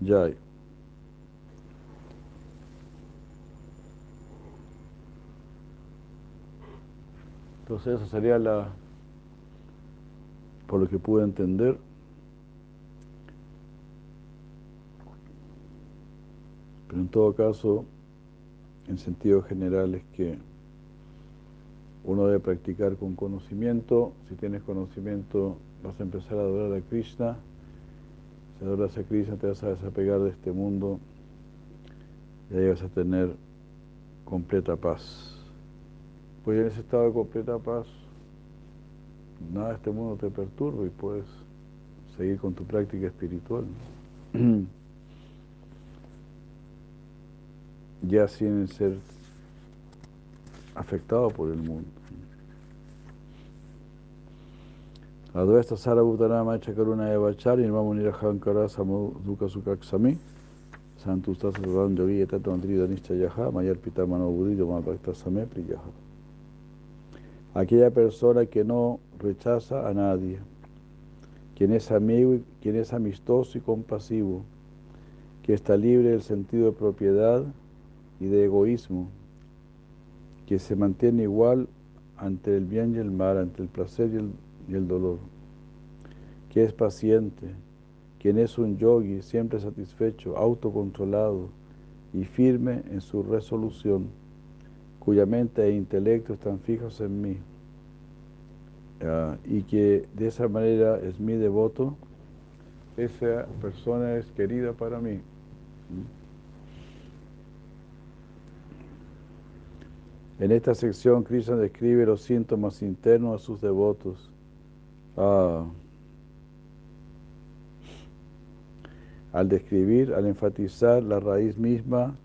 Jai. Entonces eso sería la, por lo que pude entender, pero en todo caso, en sentido general es que uno debe practicar con conocimiento, si tienes conocimiento vas a empezar a adorar a Krishna, si adoras a Krishna te vas a desapegar de este mundo. Y ahí vas a tener completa paz. Pues en ese estado de completa paz, nada de este mundo te perturba y puedes seguir con tu práctica espiritual. ya sin ser afectado por el mundo. Advaita Sarabhutana Macha Karuna Evachari Nirmamo Nirahankara Samuduka Sukaksami Santustas Sarvam Yogi Etatmantri Danishcha Yaha Mayar Pita Mano Buddhi Bhakta Same Priyaha Aquella persona que no rechaza a nadie, quien es amigo, quien es amistoso y compasivo, que está libre del sentido de propiedad y de egoísmo, que se mantiene igual ante el bien y el mal, ante el placer y el, y el dolor, que es paciente, quien es un yogi siempre satisfecho, autocontrolado y firme en su resolución, cuya mente e intelecto están fijos en mí, uh, y que de esa manera es mi devoto, esa persona es querida para mí. En esta sección, Krishna describe los síntomas internos a sus devotos. Ah, al describir, al enfatizar la raíz misma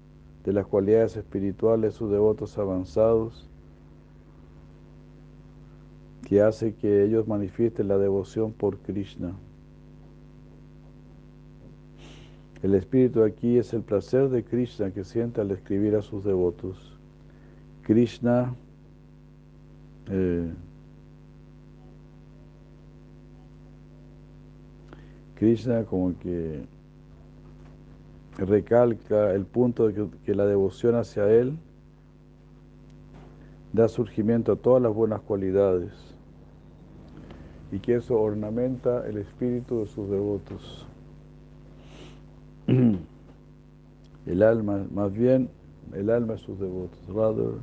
de las cualidades espirituales de sus devotos avanzados, que hace que ellos manifiesten la devoción por Krishna. El espíritu aquí es el placer de Krishna que siente al escribir a sus devotos. Krishna eh, Krishna como que recalca el punto de que, la devoción hacia Él da surgimiento a todas las buenas cualidades y que eso ornamenta el espíritu de sus devotos. El alma, más bien, el alma de sus devotos. Rather,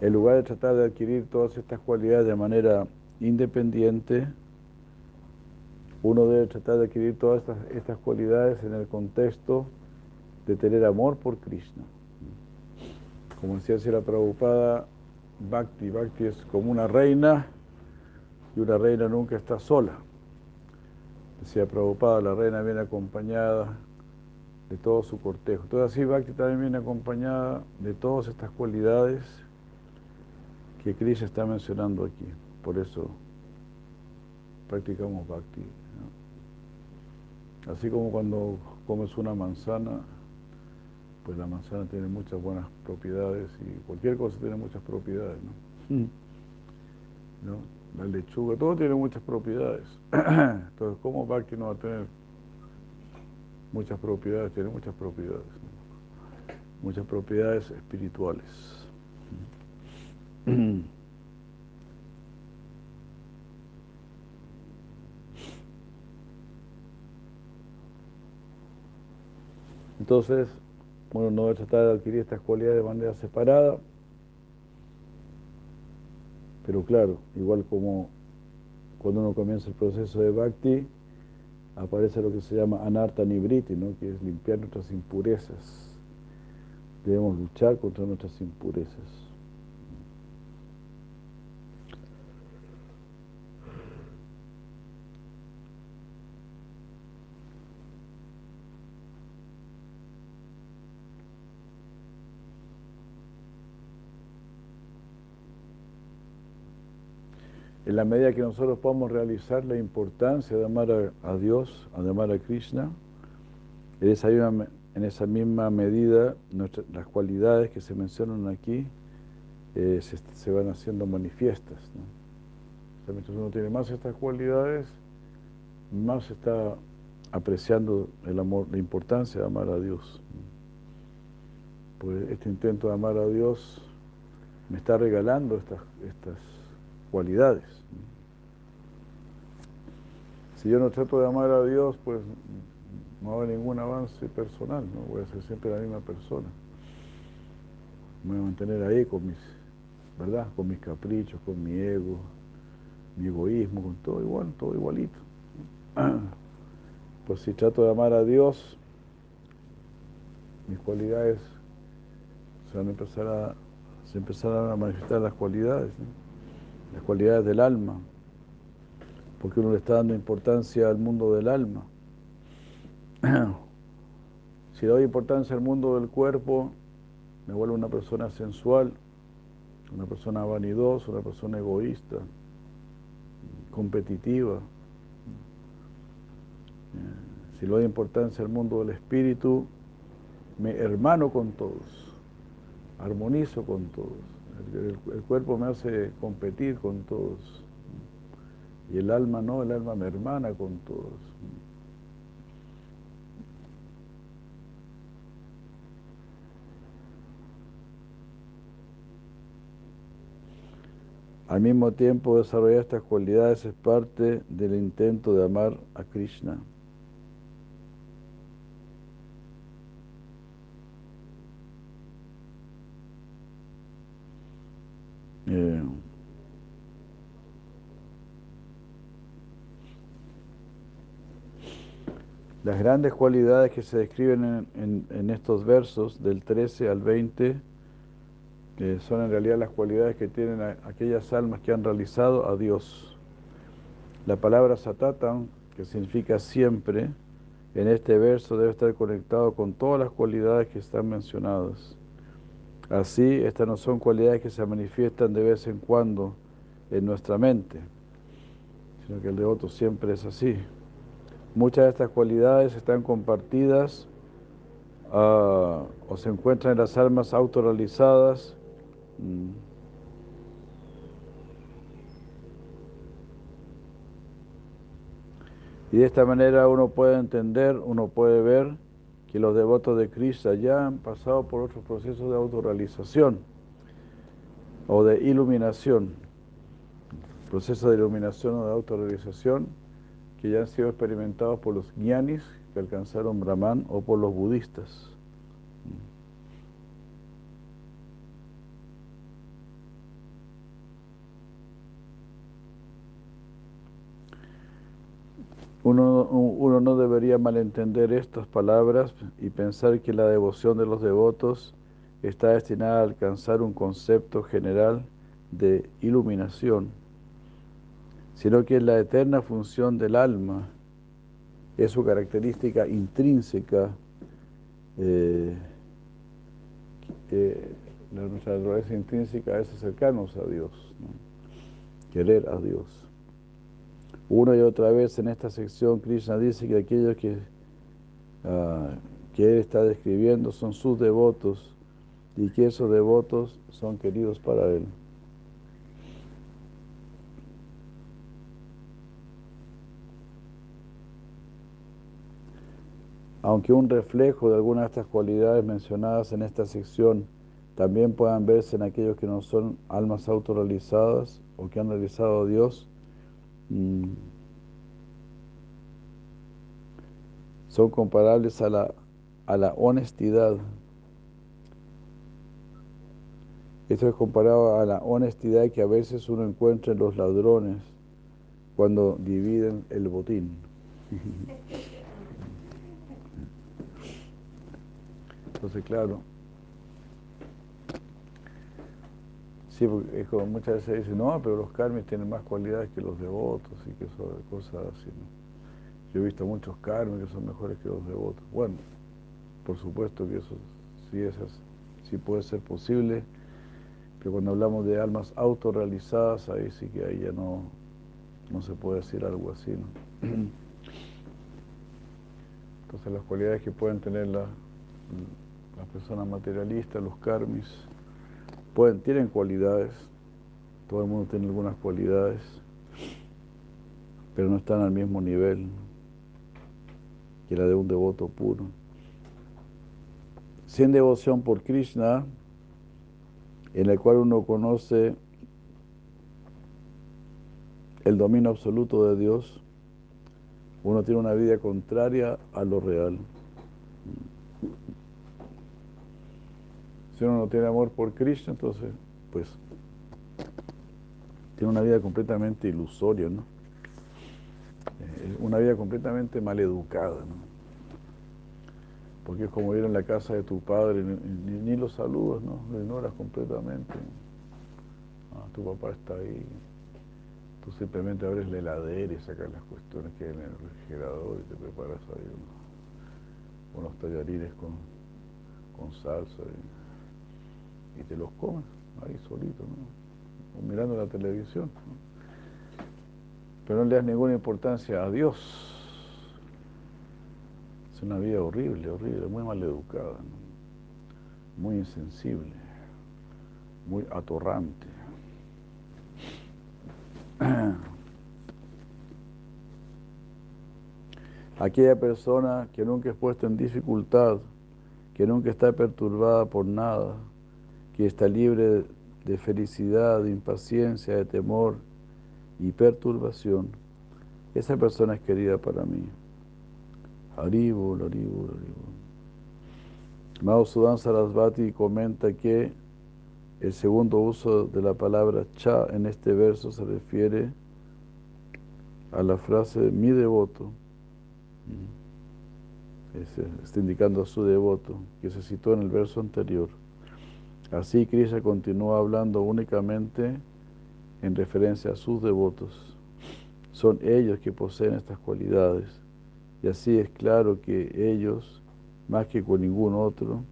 en lugar de tratar de adquirir todas estas cualidades de manera independiente, uno debe tratar de adquirir todas estas, cualidades en el contexto de tener amor por Krishna. Como decía la Prabhupada, Bhakti, Bhakti es como una reina y una reina nunca está sola. Decía Prabhupada, la reina viene acompañada de todo su cortejo. Entonces así Bhakti también viene acompañada de todas estas cualidades que Krishna está mencionando aquí. Por eso practicamos Bhakti. Así como cuando comes una manzana, pues la manzana tiene muchas buenas propiedades y cualquier cosa tiene muchas propiedades, ¿no? Mm. La lechuga, todo tiene muchas propiedades. Entonces, ¿cómo Bhakti no va a tener muchas propiedades? Tiene muchas propiedades. Muchas propiedades espirituales. Entonces, bueno, no debe tratar de adquirir estas cualidades de manera separada, pero claro, igual como cuando uno comienza el proceso de bhakti, aparece lo que se llama anarta nibriti, ¿no? que es limpiar nuestras impurezas. Debemos luchar contra nuestras impurezas. En la medida que nosotros podamos realizar la importancia de amar a, Dios, de amar a Krishna, en esa misma, medida las cualidades que se mencionan aquí eh, se, van haciendo manifiestas. ¿no? mientras uno tiene más estas cualidades, más está apreciando el amor, la importancia de amar a Dios. Pues este intento de amar a Dios me está regalando estas cualidades. si yo no trato de amar a Dios, pues no haber ningún avance personal, voy a ser siempre la misma persona. Me voy a mantener ahí con mis, ¿verdad? Con mis caprichos, con mi ego, mi egoísmo, con todo igual, todo igualito. Pues si trato de amar a Dios, mis cualidades se van a empezar a, se empezarán a manifestar las cualidades, las cualidades del alma, porque uno le está dando importancia al mundo del alma. si le doy importancia al mundo del cuerpo, me vuelvo una persona sensual, una persona vanidosa, una persona egoísta, competitiva. Si le doy importancia al mundo del espíritu, me hermano con todos, armonizo con todos. El, cuerpo me hace competir con todos. Y el alma no, el alma me hermana con todos. Al mismo tiempo, desarrollar estas cualidades es parte del intento de amar a Krishna. Eh, las grandes cualidades que se describen en, estos versos del 13 al 20 son en realidad las cualidades que tienen aquellas almas que han realizado a Dios. La palabra satatam, que significa siempre, en este verso debe estar conectado con todas las cualidades que están mencionadas. Así, estas no son cualidades que se manifiestan de vez en cuando en nuestra mente, sino que el devoto siempre es así. Muchas de estas cualidades están compartidas ah, o se encuentran en las almas autorrealizadas mm. Y de esta manera uno puede entender, uno puede ver que los devotos de Krishna ya han pasado por otros procesos de autorrealización o de iluminación, procesos de iluminación o de autorrealización que ya han sido experimentados por los gyanis que alcanzaron Brahman o por los budistas. Uno, no debería malentender estas palabras y pensar que la devoción de los devotos está destinada a alcanzar un concepto general de iluminación, sino que la eterna función del alma, es su característica intrínseca, eh, nuestra naturaleza intrínseca es acercarnos a Dios, querer a Dios. Una y otra vez en esta sección Krishna dice que aquellos que, ah, que él está describiendo son sus devotos y que esos devotos son queridos para él. Aunque un reflejo de algunas de estas cualidades mencionadas en esta sección también puedan verse en aquellos que no son almas autorrealizadas o que han realizado a Dios. Son comparables a la, a la honestidad. Esto es comparado a la honestidad que a veces uno encuentra en los ladrones cuando dividen el botín. Entonces, claro, Sí, porque como muchas veces dicen, no, pero los karmis tienen más cualidades que los devotos y que son cosas así. Yo he visto muchos karmis que son mejores que los devotos. Bueno, por supuesto que eso sí, es, sí puede ser posible, pero cuando hablamos de almas autorrealizadas, ahí sí que ahí ya no, no se puede decir algo así. ¿no? Entonces las cualidades que pueden tener las la personas materialistas, los karmis, Pueden, tienen cualidades, todo el mundo tiene algunas cualidades, pero no están al mismo nivel que la de un devoto puro. Sin devoción por Krishna, en el cual uno conoce el dominio absoluto de Dios, uno tiene una vida contraria a lo real. Si uno no tiene amor por Krishna, entonces, pues, tiene una vida completamente ilusoria, ¿no? Eh, una vida completamente maleducada, ¿no? Porque es como ir en la casa de tu padre, ni, ni, los saludos, ¿no? Lo ignoras completamente. Ah, tu papá está ahí. Tú simplemente abres la heladera y sacas las cuestiones que hay en el refrigerador y te preparas ahí unos, tallarines con, con salsa y, te los comes ahí solito, ¿no? O mirando la televisión. Pero no le das ninguna importancia a Dios una vida horrible, horrible, muy mal educada, muy insensible, muy atorrante. Aquella persona que nunca es puesta en dificultad, que nunca está perturbada por nada, que está libre de felicidad, de impaciencia, de temor y perturbación, esa persona es querida para mí. Haribol, Haribol, Haribol. Mausudan Sarasvati comenta que el segundo uso de la palabra cha en este verso se refiere a la frase mi devoto. Está indicando a su devoto, que se citó en el verso anterior. Así Krishna continúa hablando únicamente en referencia a sus devotos. Son ellos que poseen estas cualidades y así es claro que ellos, más que con ningún otro,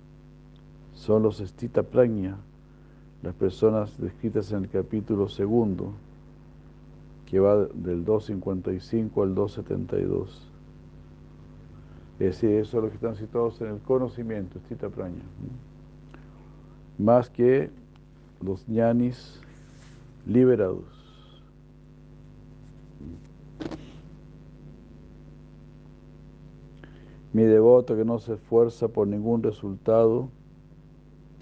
son los estita praña, las personas descritas en el capítulo segundo, que va del 255 al 272. Es decir, esos son los que están situados en el conocimiento, estita praña. Más que los ñanis liberados. Mi devoto que no se esfuerza por ningún resultado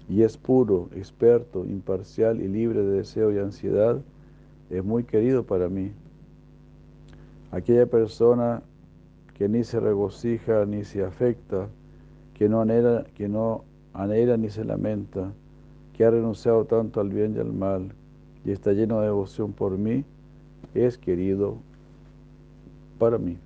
y es puro, experto, imparcial y libre de deseo y ansiedad, es muy querido para mí. Aquella persona que ni se regocija ni se afecta, que no anhela, que no anhela ni se lamenta, que ha renunciado tanto al bien y al mal y está lleno de devoción por mí, es querido para mí.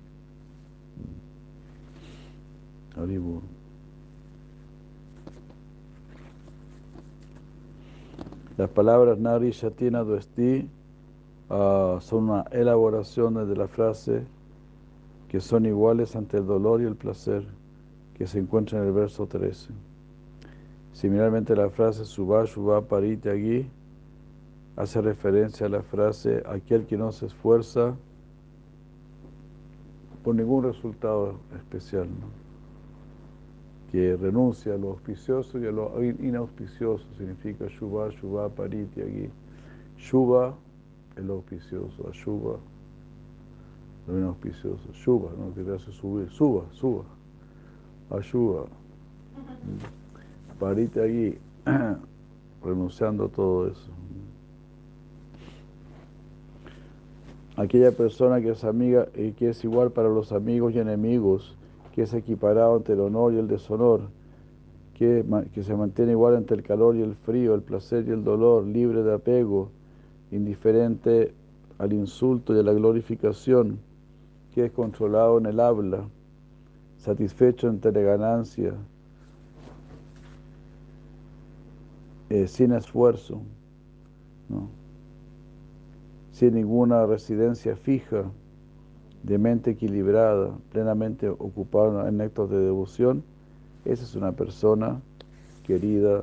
Las palabras Nari Shatina Duesti uh, son una elaboración de la frase que son iguales ante el dolor y el placer que se encuentra en el verso 13. Similarmente la frase Subha Shubha Parityagi hace referencia a la frase aquel que no se esfuerza por ningún resultado especial. ¿no? que renuncia a lo auspicioso y a lo inauspicioso, significa Shubha, Shubha, Pariti aquí. Shubha es lo auspicioso, Ashubha lo inauspicioso. Shubha, ¿no? que te hace subir, suba, suba. Ashubha. Pariti aquí, renunciando a todo eso. Aquella persona que es amiga y que es igual para los amigos y enemigos, que es equiparado ante el honor y el deshonor, que, que se mantiene igual ante el calor y el frío, el placer y el dolor, libre de apego, indiferente al insulto y a la glorificación, que es controlado en el habla, satisfecho ante la ganancia, eh, sin esfuerzo, sin ninguna residencia fija, de mente equilibrada, plenamente ocupada en actos de devoción, esa es una persona querida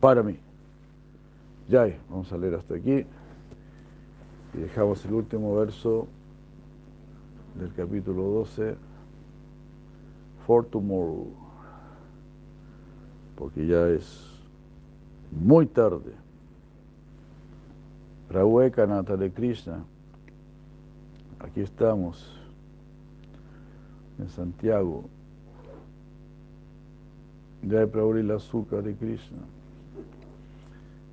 para mí. Ya, vamos a leer hasta aquí. Y dejamos el último verso del capítulo 12, For Tomorrow, porque ya es muy tarde. Rahueka Natale Krishna Aquí estamos, en Santiago. Jai Prabhu la azúcar de Krishna.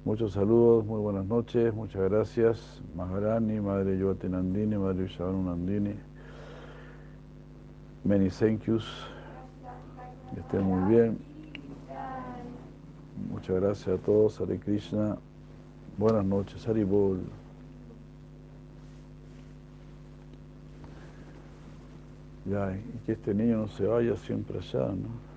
Muchos saludos, muy buenas noches, muchas gracias. Maharani, Madre Nandini, Madre Nandini. Many thank yous. Estén muy bien. Muchas gracias a todos. Hare Krishna. Buenas noches. Haribol. Ya, y que este niño no se vaya siempre allá, ¿no?